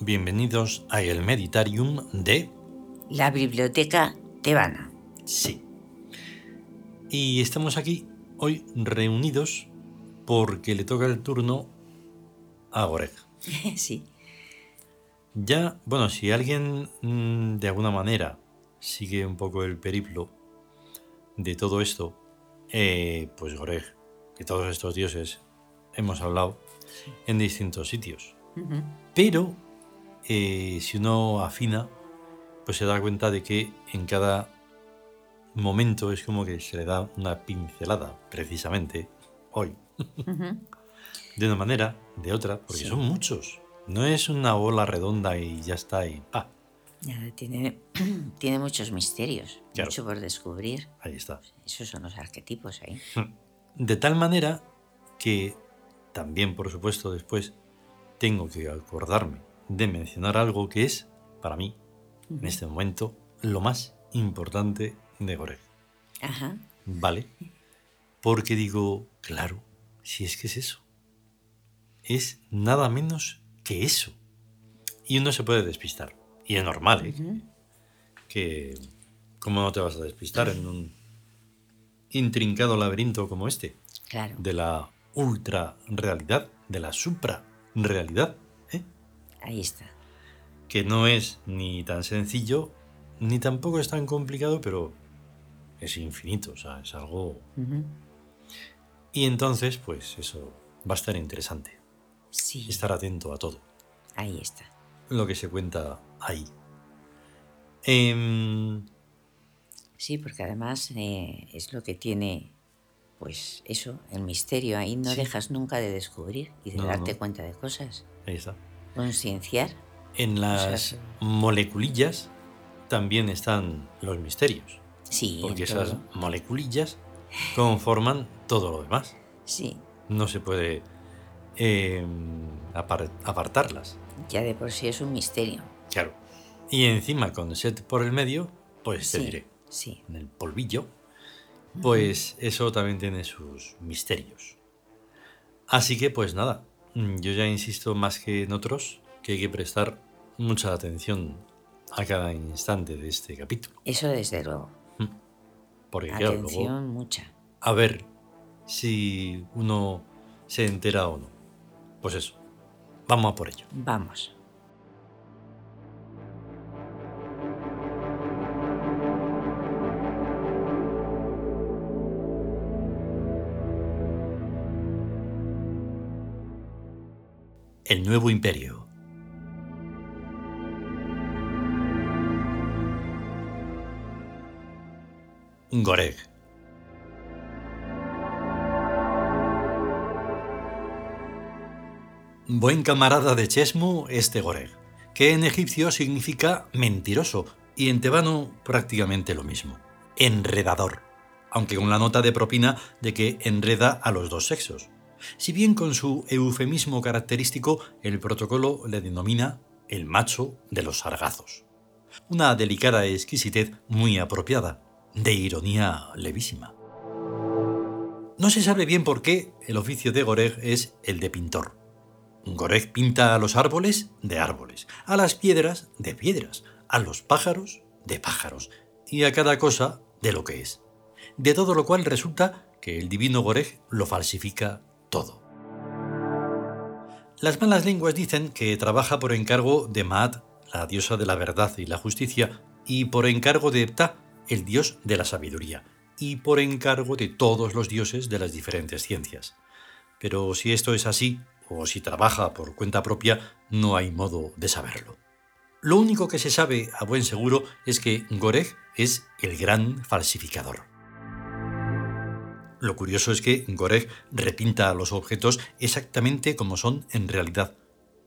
bienvenidos a el Meditarium de... La biblioteca tebana. Sí. Y estamos aquí hoy reunidos porque le toca el turno a Goreg. sí. Ya, bueno, si alguien mm, de alguna manera sigue un poco el periplo de todo esto, eh, pues Goreg, que todos estos dioses hemos hablado en distintos sitios. Pero eh, si uno afina, pues se da cuenta de que en cada momento es como que se le da una pincelada, precisamente hoy, de una manera, de otra, porque Sí. son muchos. No es una bola redonda y ya está, y pa, Tiene, tiene muchos misterios, Claro. mucho por descubrir. ahí está. Esos son los arquetipos ahí. De tal manera que también, por supuesto, después tengo que acordarme de mencionar algo que es, para mí, en este momento, lo más importante de Goreg. Ajá. ¿Vale? Porque digo, claro, si es que es eso. Es nada menos que eso. Y uno se puede despistar. Y es normal, ¿eh? Que, ¿cómo no te vas a despistar en un intrincado laberinto como este? Claro. De la ultra realidad, de la supra realidad, ¿eh? Ahí está. Que no es ni tan sencillo, ni tampoco es tan complicado, pero es infinito, o sea, es algo. Y entonces, pues eso va a estar interesante. Sí. Estar atento a todo Ahí está. lo que se cuenta ahí. Em, Sí, porque además eh, es lo que tiene, pues eso, el misterio. Ahí no Sí. dejas nunca de descubrir y de No, darte no. cuenta de cosas. ahí está. Concienciar. En las sí. moleculillas también están los misterios, Sí. porque esas todo. moleculillas conforman todo lo demás. Sí. No se puede em, apar- apartarlas. Ya de por sí es un misterio. Claro. Y encima con set por el medio, pues te Sí. diré. Sí. en el polvillo, pues eso también tiene sus misterios. Así que pues nada, mm, yo ya insisto más que en otros que hay que prestar mucha atención a cada instante de este capítulo. Eso desde luego. Porque claro, luego Atención mucha. a ver si uno se entera o no. Pues eso, vamos a por ello. Vamos. El nuevo imperio. Goreg. Buen camarada de Chesmu, este Goreg, que en egipcio significa mentiroso y en tebano prácticamente lo mismo. Enredador, aunque con la nota de propina de que enreda a los dos sexos. Si bien con su eufemismo característico, el protocolo le denomina el macho de los sargazos. Una delicada exquisitez muy apropiada, de ironía levísima. No se sabe bien por qué el oficio de Goreg es el de pintor. Goreg pinta a los árboles de árboles, a las piedras de piedras, a los pájaros de pájaros, y a cada cosa de lo que es. De todo lo cual resulta que el divino Goreg lo falsifica todo. Las malas lenguas dicen que trabaja por encargo de Maat, la diosa de la verdad y la justicia, y por encargo de Ptah, el dios de la sabiduría, y por encargo de todos los dioses de las diferentes ciencias. Pero si esto es así, o si trabaja por cuenta propia, no hay modo de saberlo. Lo único que se sabe a buen seguro es que Goreg es el gran falsificador. Lo curioso es que Goreg repinta los objetos exactamente como son en realidad,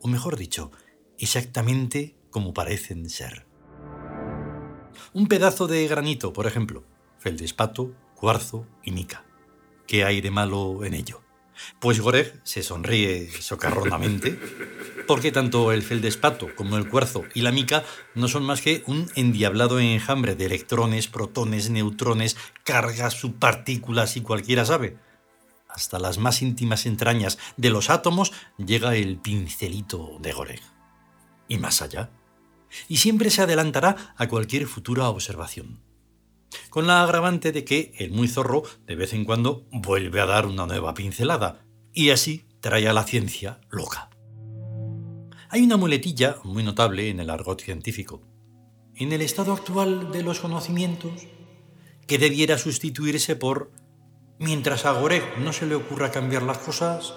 o mejor dicho, exactamente como parecen ser. Un pedazo de granito, por ejemplo, feldespato, cuarzo y mica. ¿Qué hay de malo en ello? Pues Goreg se sonríe socarronamente, porque tanto el feldespato como el cuarzo y la mica no son más que un endiablado enjambre de electrones, protones, neutrones, cargas, subpartículas y cualquiera sabe. Hasta las más íntimas entrañas de los átomos llega el pincelito de Goreg. y más allá. Y siempre se adelantará a cualquier futura observación. Con la agravante de que el muy zorro de vez en cuando vuelve a dar una nueva pincelada y así trae a la ciencia loca. Hay una muletilla muy notable en el argot científico. En el estado actual de los conocimientos, que debiera sustituirse por mientras a Goreg no se le ocurra cambiar las cosas.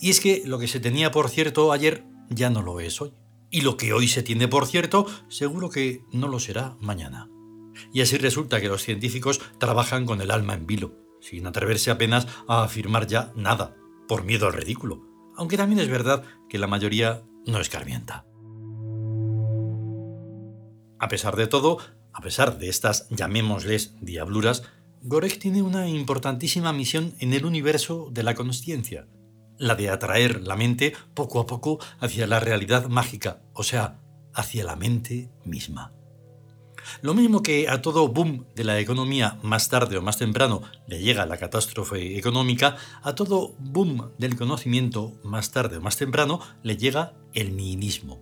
Y es que lo que se tenía por cierto ayer ya no lo es hoy. Y lo que hoy se tiene por cierto, seguro que no lo será mañana. Y así resulta que los científicos trabajan con el alma en vilo, sin atreverse apenas a afirmar ya nada, por miedo al ridículo, aunque también es verdad que la mayoría no escarmienta. A pesar de todo, a pesar de estas, llamémosles, diabluras, Gorek tiene una importantísima misión en el universo de la consciencia, la de atraer la mente poco a poco hacia la realidad mágica, o sea, hacia la mente misma. Lo mismo que a todo boom de la economía más tarde o más temprano le llega la catástrofe económica, a todo boom del conocimiento más tarde o más temprano le llega el nihilismo.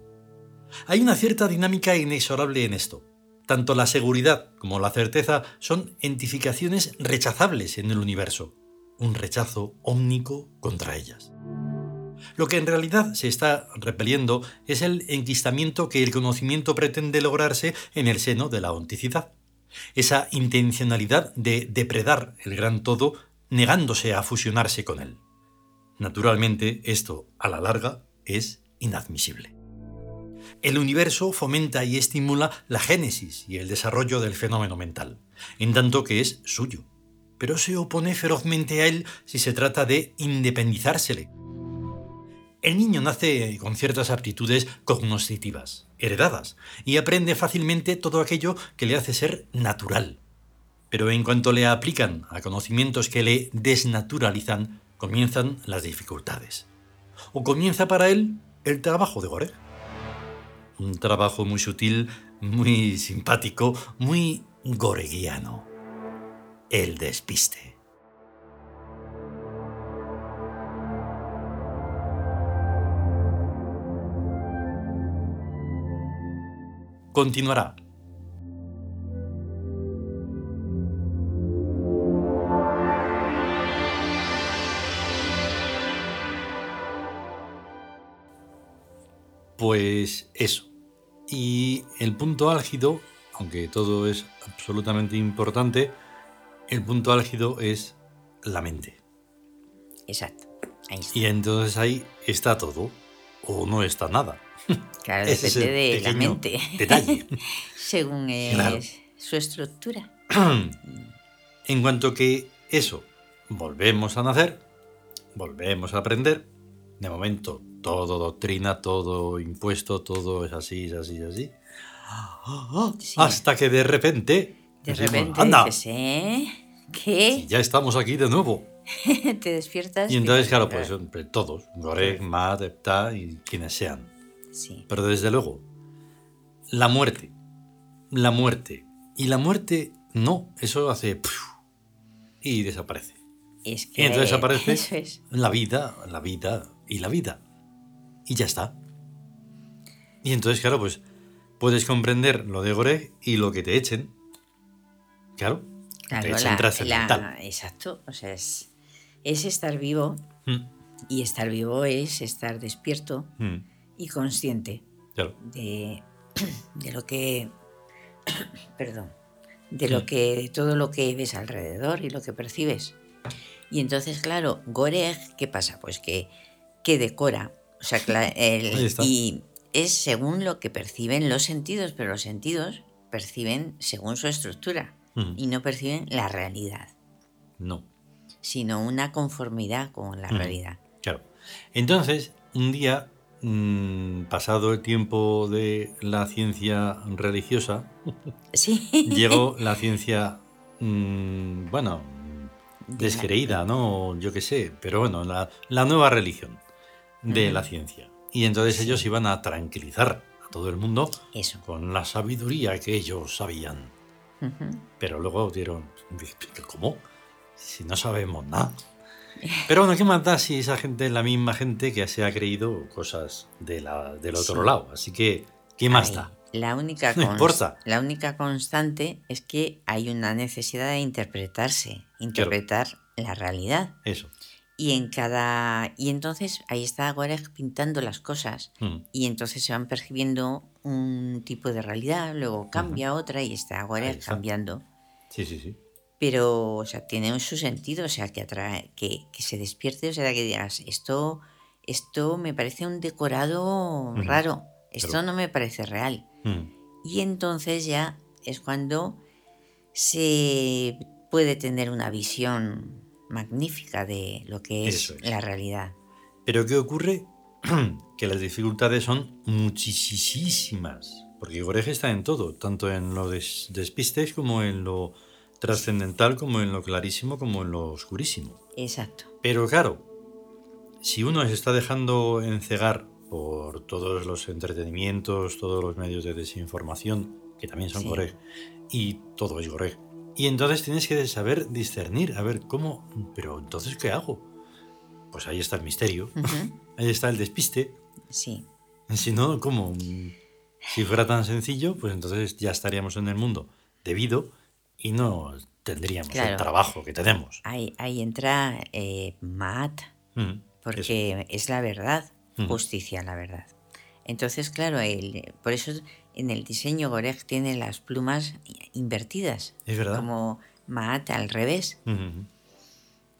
Hay una cierta dinámica inexorable en esto. Tanto la seguridad como la certeza son entificaciones rechazables en el universo, un rechazo ómnico contra ellas. Lo que en realidad se está repeliendo es el enquistamiento que el conocimiento pretende lograrse en el seno de la onticidad. Esa intencionalidad de depredar el gran todo negándose a fusionarse con él. Naturalmente, esto, a la larga, es inadmisible. El universo fomenta y estimula la génesis y el desarrollo del fenómeno mental, en tanto que es suyo, pero se opone ferozmente a él si se trata de independizársele. El niño nace con ciertas aptitudes cognoscitivas, heredadas, y aprende fácilmente todo aquello que le hace ser natural. Pero en cuanto le aplican a conocimientos que le desnaturalizan, comienzan las dificultades. O comienza para él el trabajo de Gore un trabajo muy sutil, muy simpático, muy goreguiano. El despiste. Continuará. Pues eso. Y el punto álgido, aunque todo es absolutamente importante, el punto álgido es la mente. Exacto. Y entonces ahí está todo, o no está nada. Claro, depende de la mente. Detalle. Según su estructura. en cuanto que eso, volvemos a nacer, volvemos a aprender, de momento todo doctrina, todo impuesto, todo es así, es así, es así. Hasta que de repente... De repente anda. ¿eh? ¿Qué? ya estamos aquí de nuevo. Te despiertas. Y entonces, claro, pues todos, Gorek, Matt, Epta y quienes sean. Sí. Pero desde luego, la muerte, la muerte. Y la muerte, no, eso hace... Y desaparece. Es que y entonces aparece la vida, la vida y la vida y ya está. Y entonces, claro, pues puedes comprender lo de Gore y lo que te echen. Claro. te echen la, exacto. O sea, es, estar vivo. Hmm. Y estar vivo es estar despierto hmm. Y consciente de, de, lo que. perdón. De lo que. todo lo que ves alrededor y lo que percibes. Y entonces, claro, Goreg, ¿qué pasa? Pues que, que decora o sea, y es según lo que perciben los sentidos, pero los sentidos perciben según su estructura y no perciben la realidad. No. Sino una conformidad con la realidad. Claro. Entonces, un día, mm, pasado el tiempo de la ciencia religiosa, ¿Sí? llegó la ciencia, mm, bueno, descreída, ¿no? Yo qué sé, pero bueno, la nueva religión de la ciencia. Y entonces ellos iban a tranquilizar a todo el mundo con la sabiduría que ellos sabían. Pero luego dieron, ¿cómo? Si no sabemos nada. Pero bueno, ¿qué más da si esa gente es la misma gente que se ha creído cosas de la, del otro lado? Así que, ¿qué más da? La única, la única constante es que hay una necesidad de interpretarse, interpretar la realidad. Eso. Y en cada. Y entonces ahí está Goreg pintando las cosas. Mm. Y entonces se van percibiendo un tipo de realidad, luego cambia otra y está Goreg cambiando. Sí, sí, sí. Pero, o sea, tiene su sentido, o sea, que atrae, que, que se despierte, o sea, que digas, esto, esto me parece un decorado raro, esto no me parece real. Mm. Y entonces ya es cuando se puede tener una visión magnífica de lo que es, la realidad. Pero ¿qué ocurre? que las dificultades son muchísimas. Porque Gorej está en todo, tanto en lo despistes como en lo trascendental, como en lo clarísimo, como en lo oscurísimo. Exacto. Pero claro, si uno se está dejando encegar por todos los entretenimientos, todos los medios de desinformación, que también son sí. y todo es Goreg. Y entonces tienes que saber discernir, a ver cómo, pero entonces ¿qué hago? Pues ahí está el misterio, ahí está el despiste. Sí. Si no, ¿cómo? Si fuera tan sencillo, pues entonces ya estaríamos en el mundo debido y no tendríamos el trabajo que tenemos. Ahí, ahí entra eh, Maat, mm, porque es la verdad, mm. justicia, la verdad. Entonces, claro, el, por eso en el diseño Goreg tiene las plumas invertidas. Es verdad. Como Maat al revés.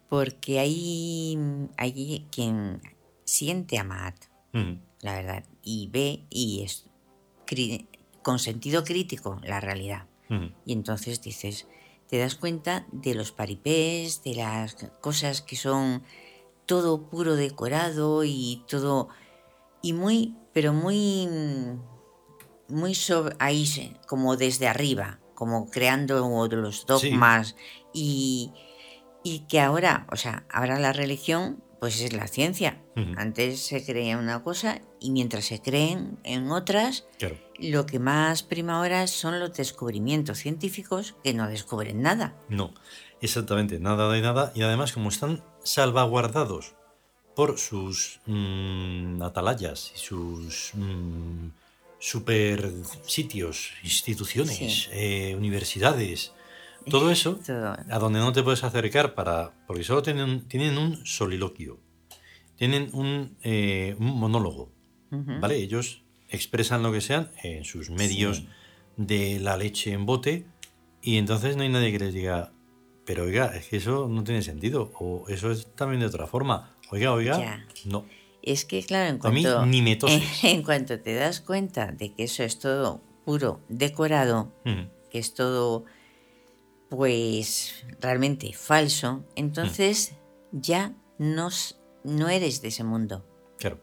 Porque hay, hay quien siente a Maat, la verdad, y ve y es con sentido crítico la realidad. Y entonces dices, te das cuenta de los paripés, de las cosas que son todo puro decorado y todo y muy pero muy muy sobre, ahí como desde arriba como creando los dogmas. Y, y que ahora o sea ahora la religión pues es la ciencia. Antes se creía una cosa y mientras se creen en otras, lo que más prima ahora son los descubrimientos científicos que no descubren nada. No, exactamente, nada de nada. Y además, como están salvaguardados por sus mm, atalayas y sus mm, super sitios, instituciones, eh, universidades, todo eso, a donde no te puedes acercar para. Porque solo tienen, tienen un soliloquio. Tienen un, eh, monólogo. ¿Vale? Ellos expresan lo que sean en sus medios de la leche en bote. Y entonces no hay nadie que les diga. Pero oiga, es que eso no tiene sentido. O eso es también de otra forma. Oiga, oiga. No. Es que, claro, en cuanto, a mí, ni en cuanto te das cuenta de que eso es todo puro decorado, que es todo pues realmente falso, entonces ya no, no eres de ese mundo.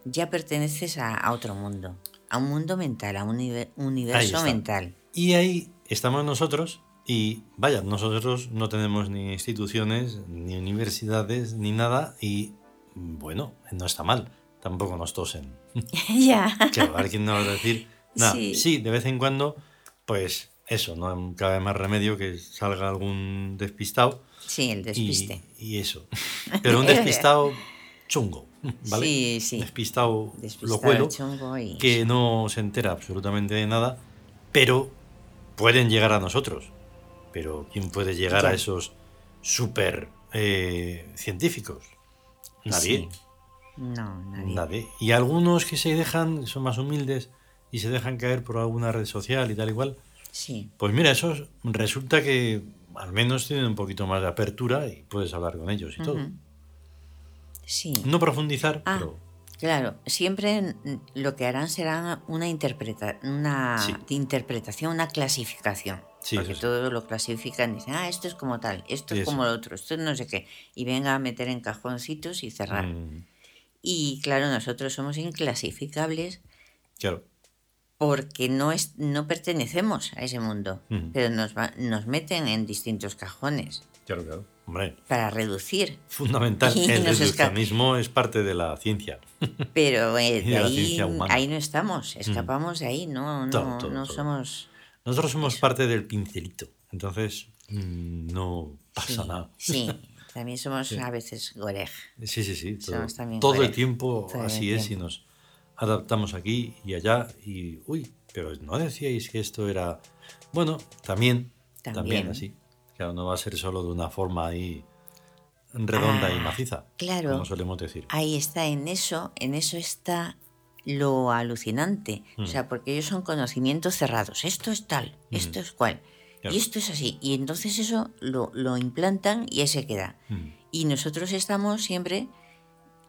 Ya perteneces a, otro mundo, a un mundo mental, a un universo mental. Y ahí estamos nosotros y vaya, nosotros no tenemos ni instituciones, ni universidades, ni nada y bueno, no está mal, tampoco nos tosen. ya. Claro, alguien nos va a decir, nada, sí, de vez en cuando, pues eso, no cabe más remedio que salga algún despistado. Sí, el despiste. Y, eso. Pero un despistado chungo, ¿vale? Sí, sí. Despistado, locuelo, que no se entera absolutamente de nada, pero pueden llegar a nosotros. Pero ¿quién puede llegar a esos super eh, científicos? Nadie. No, nadie. nadie. Y algunos que se dejan, son más humildes y se dejan caer por alguna red social y tal igual, pues mira, eso resulta que al menos tienen un poquito más de apertura y puedes hablar con ellos y todo. Sí. No profundizar, ah, pero... Claro, siempre lo que harán será una, interpreta una interpretación, una clasificación. porque todo lo clasifican y dicen, ah, esto es como tal, esto es como lo otro, esto es no sé qué. Y venga a meter en cajoncitos y cerrar. Mm. Y claro, nosotros somos inclasificables. Claro porque no, es, no pertenecemos a ese mundo, pero nos, nos meten en distintos cajones. Claro, claro. Hombre. Para reducir. Fundamental. el reduccionismo es parte de la ciencia. Pero eh, ahí, ahí, no estamos, escapamos de ahí, no, no, no somos... Nosotros somos parte del pincelito, entonces mm, no pasa nada. Sí, También somos a veces Goreg. Sí, sí, sí. Todo, el tiempo así es y nos adaptamos aquí y allá y, uy, pero no decíais que esto era... Bueno, también, también, así. Claro, no va a ser solo de una forma ahí redonda y ah, maciza. Claro. Como solemos decir. Ahí está, en eso, en eso está lo alucinante. O mm. sea, porque ellos son conocimientos cerrados. Esto es tal, mm. esto es cual. Y esto es así. Y entonces eso lo, lo implantan y ahí se queda. Mm. Y nosotros estamos siempre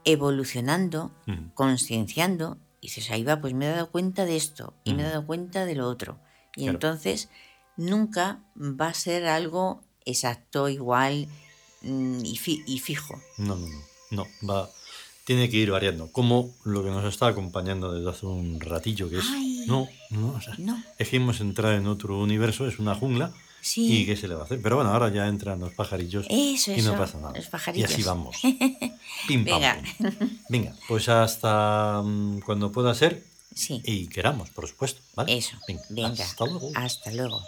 evolucionando, concienciando. Y dices, ahí va, pues me he dado cuenta de esto y me he dado cuenta de lo otro. Y entonces nunca va a ser algo exacto, igual y, y fijo. No, no, no. No, va tiene que ir variando. Como lo que nos está acompañando desde hace un ratillo, que es. no, no, Es que hemos entrado en otro universo, es una jungla. Sí. ¿Y qué se le va a hacer? Pero bueno, ahora ya entran los pajarillos eso, y no pasa nada. Y así vamos. Pim, pam, Venga. Venga, pues hasta mm, cuando pueda ser. Sí. Y queramos, por supuesto. ¿vale? Eso. Venga. Hasta luego. Hasta luego.